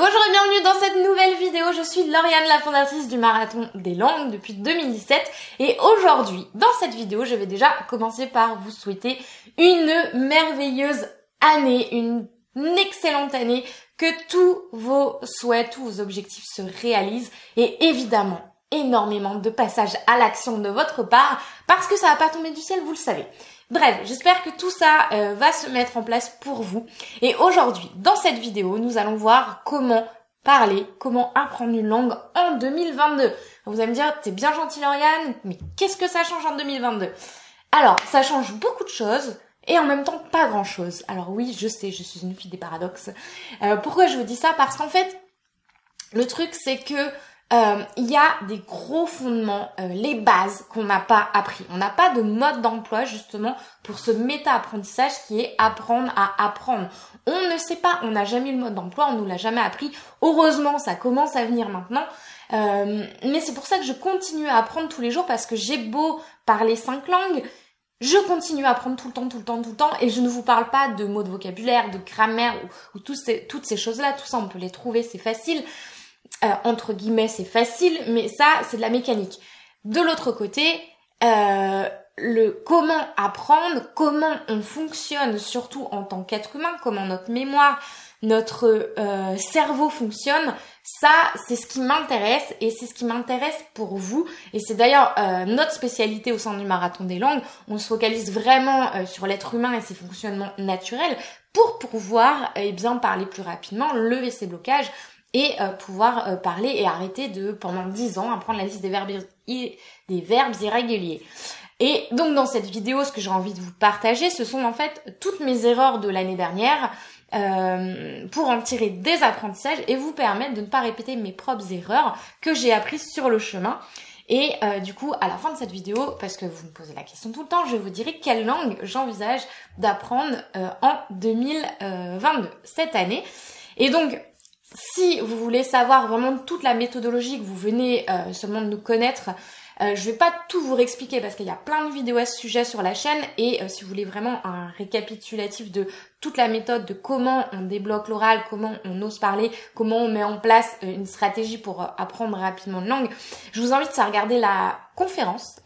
bonjour et bienvenue dans cette nouvelle vidéo. Je suis Lauriane, la fondatrice du Marathon des Langues depuis 2017. Et aujourd'hui, dans cette vidéo, je vais déjà commencer par vous souhaiter une merveilleuse année, une excellente année, que tous vos souhaits, tous vos objectifs se réalisent et évidemment énormément de passages à l'action de votre part parce que ça va pas tomber du ciel, vous le savez. Bref, j'espère que tout ça euh, va se mettre en place pour vous. Et aujourd'hui, dans cette vidéo, nous allons voir comment parler, comment apprendre une langue en 2022. Vous allez me dire, t'es bien gentil Lauriane, mais qu'est-ce que ça change en 2022 Alors, ça change beaucoup de choses. Et en même temps, pas grand chose. Alors oui, je sais, je suis une fille des paradoxes. Euh, pourquoi je vous dis ça? Parce qu'en fait, le truc, c'est que euh, il y a des gros fondements, euh, les bases qu'on n'a pas appris. On n'a pas de mode d'emploi justement pour ce méta-apprentissage qui est apprendre à apprendre. On ne sait pas, on n'a jamais eu le mode d'emploi, on nous l'a jamais appris. Heureusement, ça commence à venir maintenant. Euh, mais c'est pour ça que je continue à apprendre tous les jours parce que j'ai beau parler cinq langues, je continue à apprendre tout le temps, tout le temps, tout le temps, et je ne vous parle pas de mots de vocabulaire, de grammaire ou, toutes ces choses-là. Tout ça, on peut les trouver, c'est facile. Euh, entre guillemets, c'est facile, mais ça, c'est de la mécanique. De l'autre côté, euh, le comment apprendre, comment on fonctionne, surtout en tant qu'être humain, comment notre mémoire, notre euh, cerveau fonctionne, ça, c'est ce qui m'intéresse et c'est ce qui m'intéresse pour vous. Et c'est d'ailleurs notre spécialité au sein du marathon des langues. On se focalise vraiment sur l'être humain et ses fonctionnements naturels pour pouvoir eh bien parler plus rapidement, lever ses blocages, et euh, pouvoir euh, parler et arrêter de pendant 10 ans apprendre la liste des verbes des verbes irréguliers. Et donc dans cette vidéo, ce que j'ai envie de vous partager, ce sont en fait toutes mes erreurs de l'année dernière euh, pour en tirer des apprentissages et vous permettre de ne pas répéter mes propres erreurs que j'ai apprises sur le chemin. Et du coup, à la fin de cette vidéo, parce que vous me posez la question tout le temps, je vous dirai quelle langue j'envisage d'apprendre en 2022, cette année. Et donc, si vous voulez savoir vraiment toute la méthodologie que vous venez euh, seulement de nous connaître, euh, je vais pas tout vous réexpliquer parce qu'il y a plein de vidéos à ce sujet sur la chaîne et euh, si vous voulez vraiment un récapitulatif de toute la méthode de comment on débloque l'oral, comment on ose parler, comment on met en place une stratégie pour apprendre rapidement une langue, je vous invite à regarder la conférence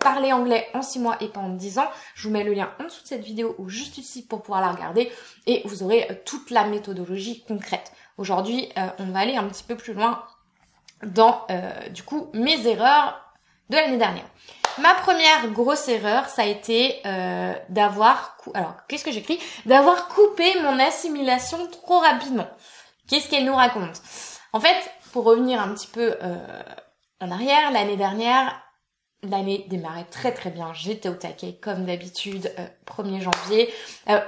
Parler anglais en 6 mois et pas en 10 ans. Je vous mets le lien en dessous de cette vidéo ou juste ici pour pouvoir la regarder et vous aurez toute la méthodologie concrète. Aujourd'hui, euh, on va aller un petit peu plus loin dans, euh, du coup, mes erreurs de l'année dernière. Ma première grosse erreur, ça a été euh, d'avoir... Alors, qu'est-ce que j'écris? D'avoir coupé mon assimilation trop rapidement. Qu'est-ce qu'elle nous raconte? En fait, pour revenir un petit peu en arrière, l'année dernière, L'année démarrait très très bien, j'étais au taquet comme d'habitude, 1er janvier.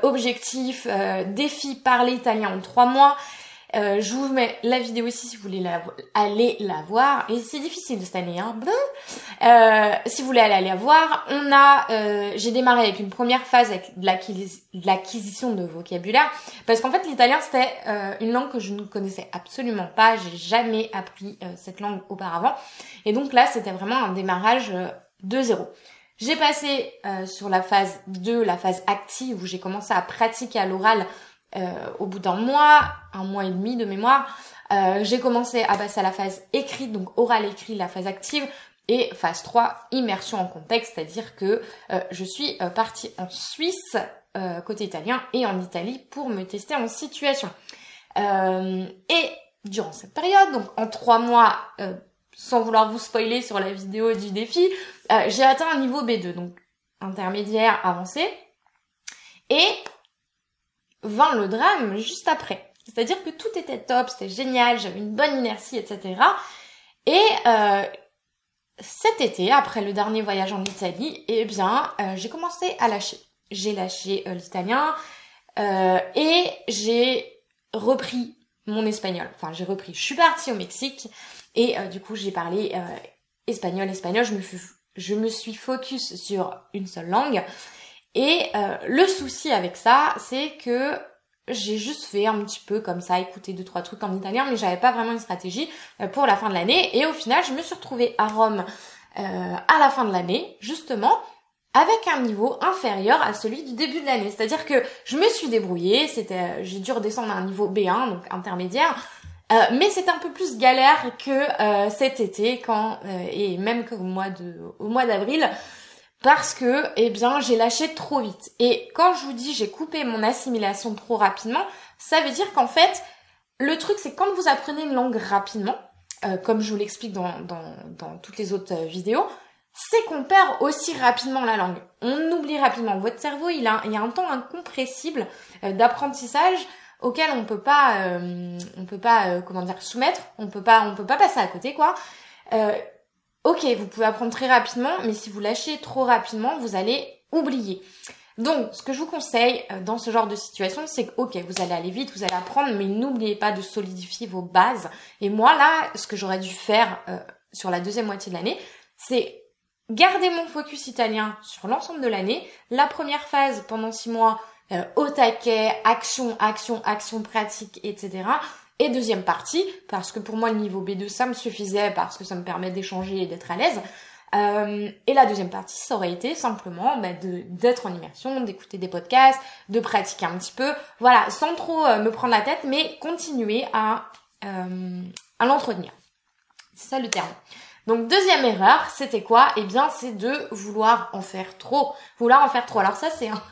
objectif, défi parler italien en 3 mois. Euh, je vous mets la vidéo ici si vous voulez la, aller la voir. Et c'est difficile cette année, hein. Euh, si vous voulez aller la voir, on a, euh, j'ai démarré avec une première phase avec de l'acquisition de vocabulaire, parce qu'en fait l'italien c'était euh, une langue que je ne connaissais absolument pas. J'ai jamais appris euh, cette langue auparavant, et donc là c'était vraiment un démarrage de zéro. J'ai passé sur la phase 2, la phase active, où j'ai commencé à pratiquer à l'oral euh, au bout d'un mois, un mois et demi de mémoire, euh, j'ai commencé à passer à la phase écrite, donc oral écrit, la phase active, et phase 3, immersion en contexte, c'est-à-dire que euh, je suis partie en Suisse, côté italien, et en Italie pour me tester en situation. et durant cette période, donc en trois mois, sans vouloir vous spoiler sur la vidéo du défi, j'ai atteint un niveau B2, donc intermédiaire avancé. Et vint le drame juste après. C'est-à-dire que tout était top, c'était génial, j'avais une bonne inertie, etc. Et euh, cet été, après le dernier voyage en Italie, eh bien, euh, j'ai commencé à lâcher. J'ai lâché euh, l'italien et j'ai repris mon espagnol. Enfin, j'ai repris. Je suis partie au Mexique et du coup, j'ai parlé espagnol, espagnol. Je me, je me suis focus sur une seule langue et euh, le souci avec ça, c'est que j'ai juste fait un petit peu comme ça, écouter deux trois trucs en italien, mais j'avais pas vraiment une stratégie euh, pour la fin de l'année. Et au final, je me suis retrouvée à Rome euh, à la fin de l'année, justement, avec un niveau inférieur à celui du début de l'année. C'est-à-dire que je me suis débrouillée, c'était, j'ai dû redescendre à un niveau B1, donc intermédiaire, mais c'est un peu plus galère que cet été quand et même qu'au mois de au mois d'avril parce que eh bien j'ai lâché trop vite. Et quand je vous dis j'ai coupé mon assimilation trop rapidement, ça veut dire qu'en fait le truc c'est quand vous apprenez une langue rapidement, euh, comme je vous l'explique dans, dans, toutes les autres euh, vidéos, c'est qu'on perd aussi rapidement la langue. On oublie rapidement. Votre cerveau, il a, il y a un temps incompressible euh, d'apprentissage auquel on peut pas, on peut pas, comment dire, soumettre. On peut pas, on peut pas passer à côté, quoi. Ok, vous pouvez apprendre très rapidement, mais si vous lâchez trop rapidement, vous allez oublier. Donc, ce que je vous conseille euh, dans ce genre de situation, c'est que, ok, vous allez aller vite, vous allez apprendre, mais n'oubliez pas de solidifier vos bases. Et moi, là, ce que j'aurais dû faire euh, sur la deuxième moitié de l'année, c'est garder mon focus italien sur l'ensemble de l'année. La première phase, pendant six mois, euh, au taquet, action, action, action pratique, etc. Et deuxième partie, parce que pour moi, le niveau B2, ça me suffisait, parce que ça me permet d'échanger et d'être à l'aise. Euh, et la deuxième partie, ça aurait été simplement bah, d'être en immersion, d'écouter des podcasts, de pratiquer un petit peu, voilà, sans trop euh, me prendre la tête, mais continuer à, euh, à l'entretenir. C'est ça le terme. Donc deuxième erreur, c'était quoi? Eh bien, c'est de vouloir en faire trop. Vouloir en faire trop. Alors ça, c'est un,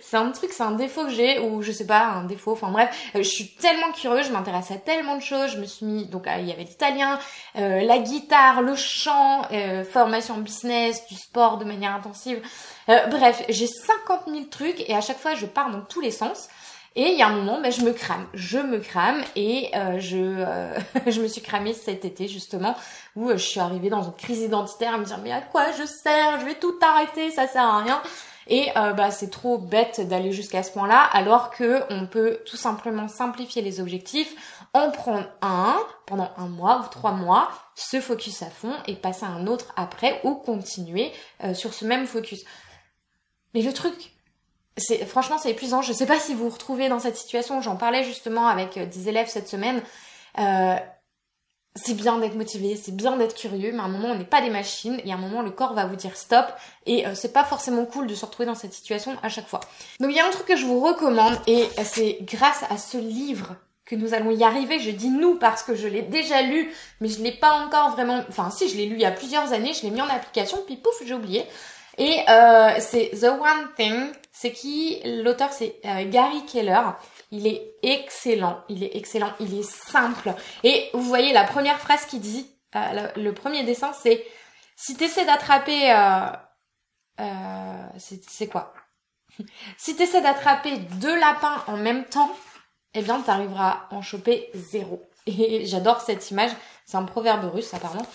c'est un truc, c'est un défaut que j'ai, ou je sais pas, un défaut, enfin bref, euh, je suis tellement curieuse, je m'intéresse à tellement de choses, je me suis mis, donc il y avait l'italien, euh, la guitare, le chant, euh, formation business, du sport de manière intensive, bref, j'ai 50 000 trucs et à chaque fois je pars dans tous les sens. Et il y a un moment, ben, je me crame, je me crame et je je me suis cramée cet été justement où je suis arrivée dans une crise identitaire à me dire mais à quoi je sers, je vais tout arrêter, ça sert à rien. Et euh, bah, c'est trop bête d'aller jusqu'à ce point-là, alors que on peut tout simplement simplifier les objectifs, en prendre un pendant un mois ou trois mois, se focus à fond et passer à un autre après ou continuer euh, sur ce même focus. Mais le truc, c'est franchement c'est épuisant. Je sais pas si vous vous retrouvez dans cette situation. J'en parlais justement avec euh, des élèves cette semaine. Euh, c'est bien d'être motivé, c'est bien d'être curieux, mais à un moment on n'est pas des machines et à un moment le corps va vous dire stop et euh, c'est pas forcément cool de se retrouver dans cette situation à chaque fois. Donc il y a un truc que je vous recommande et c'est grâce à ce livre que nous allons y arriver. Je dis nous parce que je l'ai déjà lu, mais je l'ai pas encore vraiment. Enfin si, je l'ai lu il y a plusieurs années, je l'ai mis en application, puis pouf, j'ai oublié. Et euh, c'est The One Thing. C'est qui L'auteur? C'est euh, Gary Keller. Il est excellent, il est excellent, il est simple. Et vous voyez la première phrase qui dit, euh, le, premier dessin, c'est si t'essaies d'attraper, euh, c'est quoi? Si t'essaies d'attraper deux lapins en même temps, eh bien t'arriveras à en choper zéro. Et j'adore cette image, c'est un proverbe russe apparemment.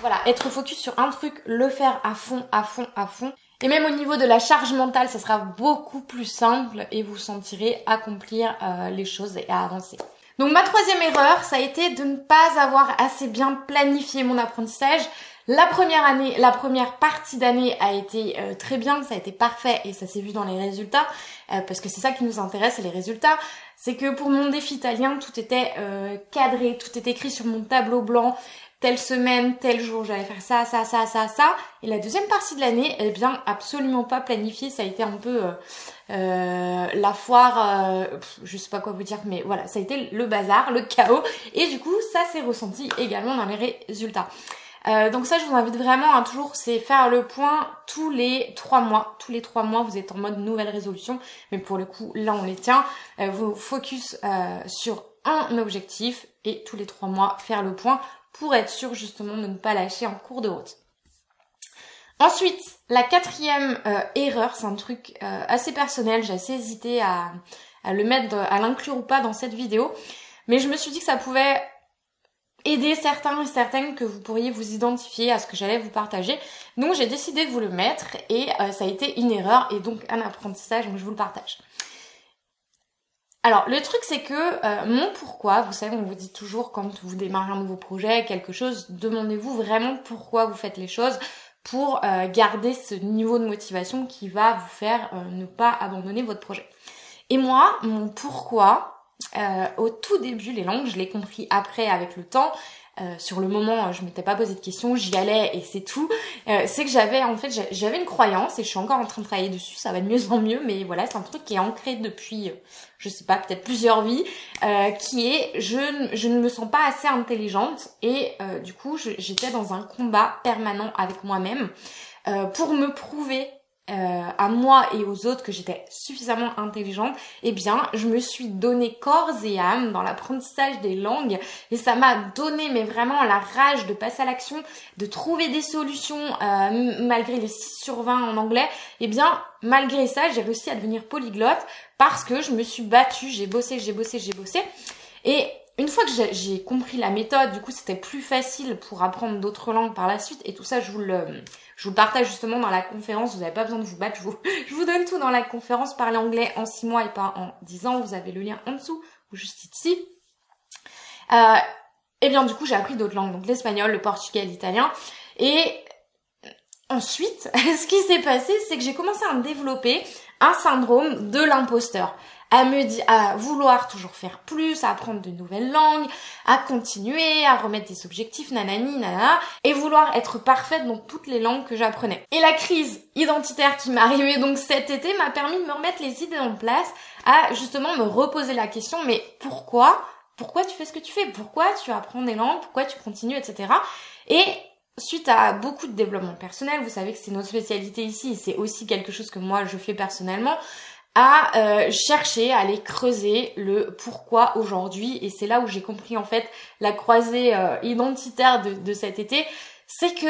Voilà, être focus sur un truc, le faire à fond, à fond, à fond. Et même au niveau de la charge mentale, ça sera beaucoup plus simple et vous sentirez accomplir euh, les choses et avancer. Donc ma troisième erreur, ça a été de ne pas avoir assez bien planifié mon apprentissage. La première année, la première partie d'année a été euh, très bien, ça a été parfait et ça s'est vu dans les résultats, euh, parce que c'est ça qui nous intéresse, les résultats. C'est que pour mon défi italien, tout était cadré, tout était écrit sur mon tableau blanc telle semaine, tel jour, j'allais faire ça, ça, ça, ça, ça. Et la deuxième partie de l'année, eh bien, absolument pas planifiée. Ça a été un peu euh, euh la foire, euh, je sais pas quoi vous dire, mais voilà, ça a été le bazar, le chaos. Et du coup, ça s'est ressenti également dans les résultats. Euh, donc ça, je vous invite vraiment à toujours, c'est faire le point tous les trois mois. Tous les trois mois, vous êtes en mode nouvelle résolution, mais pour le coup, là, on les tient. vous focus sur un objectif et tous les trois mois faire le point pour être sûr justement de ne pas lâcher en cours de route. Ensuite, la quatrième euh, erreur, c'est un truc euh, assez personnel, j'ai assez hésité à, le mettre, à l'inclure ou pas dans cette vidéo, mais je me suis dit que ça pouvait aider certains et certaines que vous pourriez vous identifier à ce que j'allais vous partager. Donc j'ai décidé de vous le mettre et euh, ça a été une erreur et donc un apprentissage, donc je vous le partage. Alors, le truc, c'est que euh, mon pourquoi, vous savez, on vous dit toujours quand vous démarrez un nouveau projet, quelque chose, demandez-vous vraiment pourquoi vous faites les choses pour euh, garder ce niveau de motivation qui va vous faire euh, ne pas abandonner votre projet. Et moi, mon pourquoi, au tout début, les langues, je l'ai compris après avec le temps, euh, sur le moment, je m'étais pas posé de questions, j'y allais et c'est tout. Euh, c'est que j'avais en fait j'avais une croyance et je suis encore en train de travailler dessus, ça va de mieux en mieux, mais voilà, c'est un truc qui est ancré depuis, euh, je sais pas, peut-être plusieurs vies, qui est je, je ne me sens pas assez intelligente et du coup j'étais dans un combat permanent avec moi-même pour me prouver euh, à moi et aux autres que j'étais suffisamment intelligente, eh bien, je me suis donné corps et âme dans l'apprentissage des langues et ça m'a donné mais vraiment la rage de passer à l'action, de trouver des solutions euh, malgré les 6 sur 20 en anglais. Eh bien, malgré ça, j'ai réussi à devenir polyglotte parce que je me suis battue, j'ai bossé, j'ai bossé, j'ai bossé. Et une fois que j'ai compris la méthode, du coup, c'était plus facile pour apprendre d'autres langues par la suite. Et tout ça, je vous le, je vous le partage justement dans la conférence. Vous n'avez pas besoin de vous battre. Je vous, je vous donne tout dans la conférence. Parler anglais en 6 mois et pas en 10 ans. Vous avez le lien en dessous ou juste ici. Euh, et bien, du coup, j'ai appris d'autres langues. Donc, l'espagnol, le portugais, l'italien. Et ensuite, ce qui s'est passé, c'est que j'ai commencé à me développer un syndrome de l'imposteur à me dire, à vouloir toujours faire plus, à apprendre de nouvelles langues, à continuer, à remettre des objectifs, nanani, nanana, et vouloir être parfaite dans toutes les langues que j'apprenais. Et la crise identitaire qui m'est arrivée donc cet été m'a permis de me remettre les idées en place, à justement me reposer la question, mais pourquoi? Pourquoi tu fais ce que tu fais, pourquoi tu apprends des langues, pourquoi tu continues, etc. Et suite à beaucoup de développement personnel, vous savez que c'est notre spécialité ici, c'est aussi quelque chose que moi je fais personnellement, à euh, chercher, à aller creuser le pourquoi aujourd'hui. Et c'est là où j'ai compris en fait la croisée euh, identitaire de, cet été. C'est que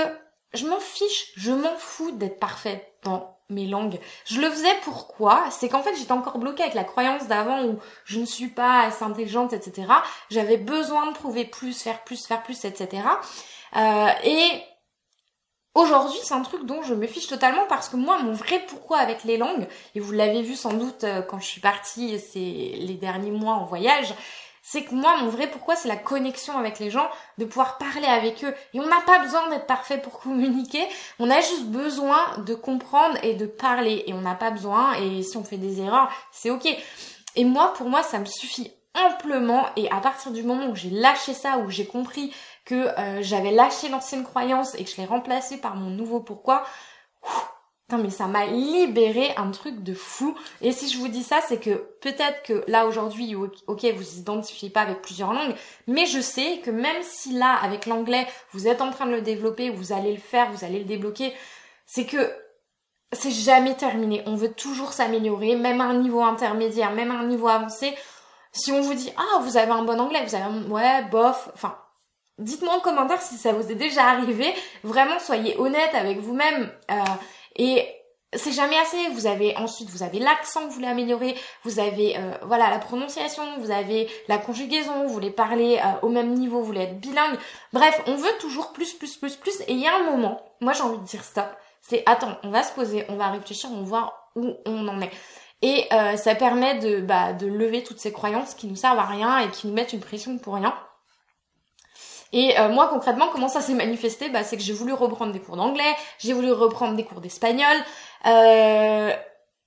je m'en fiche, je m'en fous d'être parfaite dans mes langues. Je le faisais pourquoi? C'est qu'en fait j'étais encore bloquée avec la croyance d'avant où je ne suis pas assez intelligente, etc. J'avais besoin de prouver plus, faire plus, faire plus, etc. Et Aujourd'hui, c'est un truc dont je me fiche totalement parce que moi, mon vrai pourquoi avec les langues, et vous l'avez vu sans doute euh, quand je suis partie ces les derniers mois en voyage, c'est que moi, mon vrai pourquoi, c'est la connexion avec les gens, de pouvoir parler avec eux. Et on n'a pas besoin d'être parfait pour communiquer, on a juste besoin de comprendre et de parler. Et on n'a pas besoin, et si on fait des erreurs, c'est ok. Et moi, pour moi, ça me suffit amplement et à partir du moment où j'ai lâché ça, où j'ai compris que euh, j'avais lâché l'ancienne croyance et que je l'ai remplacée par mon nouveau pourquoi, mais ça m'a libéré un truc de fou. Et si je vous dis ça, c'est que peut-être que là aujourd'hui, ok, vous identifiez pas avec plusieurs langues, mais je sais que même si là, avec l'anglais, vous êtes en train de le développer, vous allez le faire, vous allez le débloquer, c'est que c'est jamais terminé. On veut toujours s'améliorer, même à un niveau intermédiaire, même à un niveau avancé. Si on vous dit, ah, vous avez un bon anglais, vous avez un, ouais, bof, enfin, dites-moi en commentaire si ça vous est déjà arrivé. Vraiment, soyez honnête avec vous-même. Euh, et c'est jamais assez. Vous avez ensuite, vous avez l'accent que vous voulez améliorer, vous avez euh, voilà la prononciation, vous avez la conjugaison, vous voulez parler euh, au même niveau, vous voulez être bilingue. Bref, on veut toujours plus, plus, plus, plus. Et il y a un moment, moi j'ai envie de dire stop. C'est attends, on va se poser, on va réfléchir, on va voir où on en est. Et euh, ça permet de, bah, de lever toutes ces croyances qui nous servent à rien et qui nous mettent une pression pour rien. Et euh, moi concrètement, comment ça s'est manifesté? Bah, C'est que j'ai voulu reprendre des cours d'anglais, j'ai voulu reprendre des cours d'espagnol. Euh,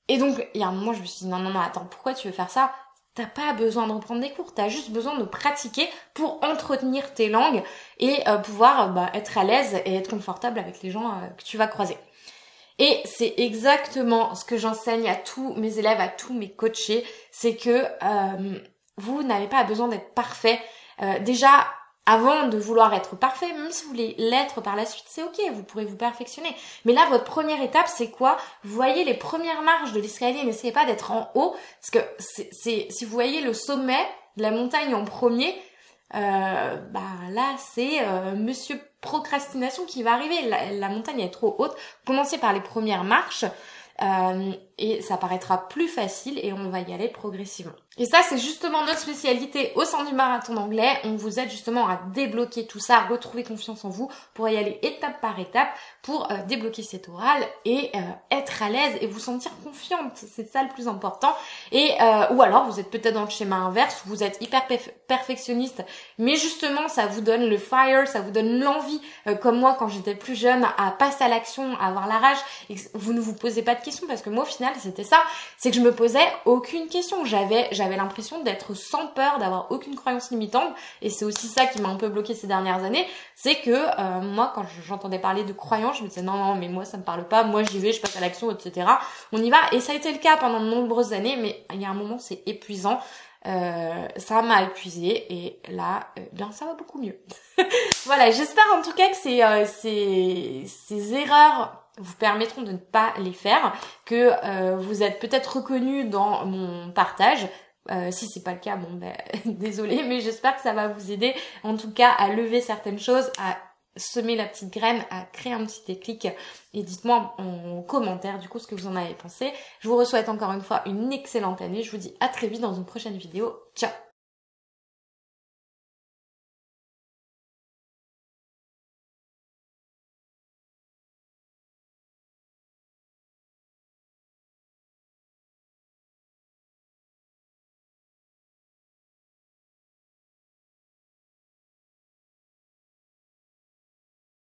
et donc, il y a un moment, je me suis dit, non, non, non, attends, pourquoi tu veux faire ça? T'as pas besoin de reprendre des cours, t'as juste besoin de pratiquer pour entretenir tes langues et pouvoir bah, être à l'aise et être confortable avec les gens que tu vas croiser. Et c'est exactement ce que j'enseigne à tous mes élèves, à tous mes coachés, c'est que euh, vous n'avez pas besoin d'être parfait. Euh, déjà, avant de vouloir être parfait, même si vous voulez l'être par la suite, c'est ok, vous pourrez vous perfectionner. Mais là, votre première étape, c'est quoi? Voyez les premières marches de l'escalier, n'essayez pas d'être en haut, parce que si vous voyez le sommet de la montagne en premier, euh, bah là c'est euh, Monsieur procrastination qui va arriver. La, la, montagne est trop haute. Commencez par les premières marches. Euh, et ça paraîtra plus facile et on va y aller progressivement. Et ça, c'est justement notre spécialité au sein du marathon d'anglais. On vous aide justement à débloquer tout ça, à retrouver confiance en vous pour y aller étape par étape pour euh, débloquer cet oral et euh, être à l'aise et vous sentir confiante. C'est ça le plus important. Et euh, ou alors vous êtes peut-être dans le schéma inverse, vous êtes hyper perfectionniste, mais justement ça vous donne le fire, ça vous donne l'envie, comme moi quand j'étais plus jeune, à passer à l'action, à avoir la rage. Et vous ne vous posez pas de questions parce que moi au final c'était ça. C'est que je me posais aucune question. J'avais, j'avais l'impression d'être sans peur, d'avoir aucune croyance limitante. Et c'est aussi ça qui m'a un peu bloqué ces dernières années. C'est que euh, moi, quand j'entendais parler de croyance, je me disais non, non, mais moi ça me parle pas. Moi j'y vais, je passe à l'action, etc. On y va. Et ça a été le cas pendant de nombreuses années. Mais il y a un moment, c'est épuisant. Euh, ça m'a épuisé et là, euh, ça va beaucoup mieux. voilà, j'espère en tout cas que ces, euh, ces, ces erreurs vous permettront de ne pas les faire, que euh, vous êtes peut-être reconnu dans mon partage. Euh, si c'est pas le cas, bon ben désolé, mais j'espère que ça va vous aider en tout cas à lever certaines choses, à semer la petite graine, à créer un petit déclic et dites-moi en commentaire du coup ce que vous en avez pensé. Je vous souhaite encore une fois une excellente année. Je vous dis à très vite dans une prochaine vidéo. Ciao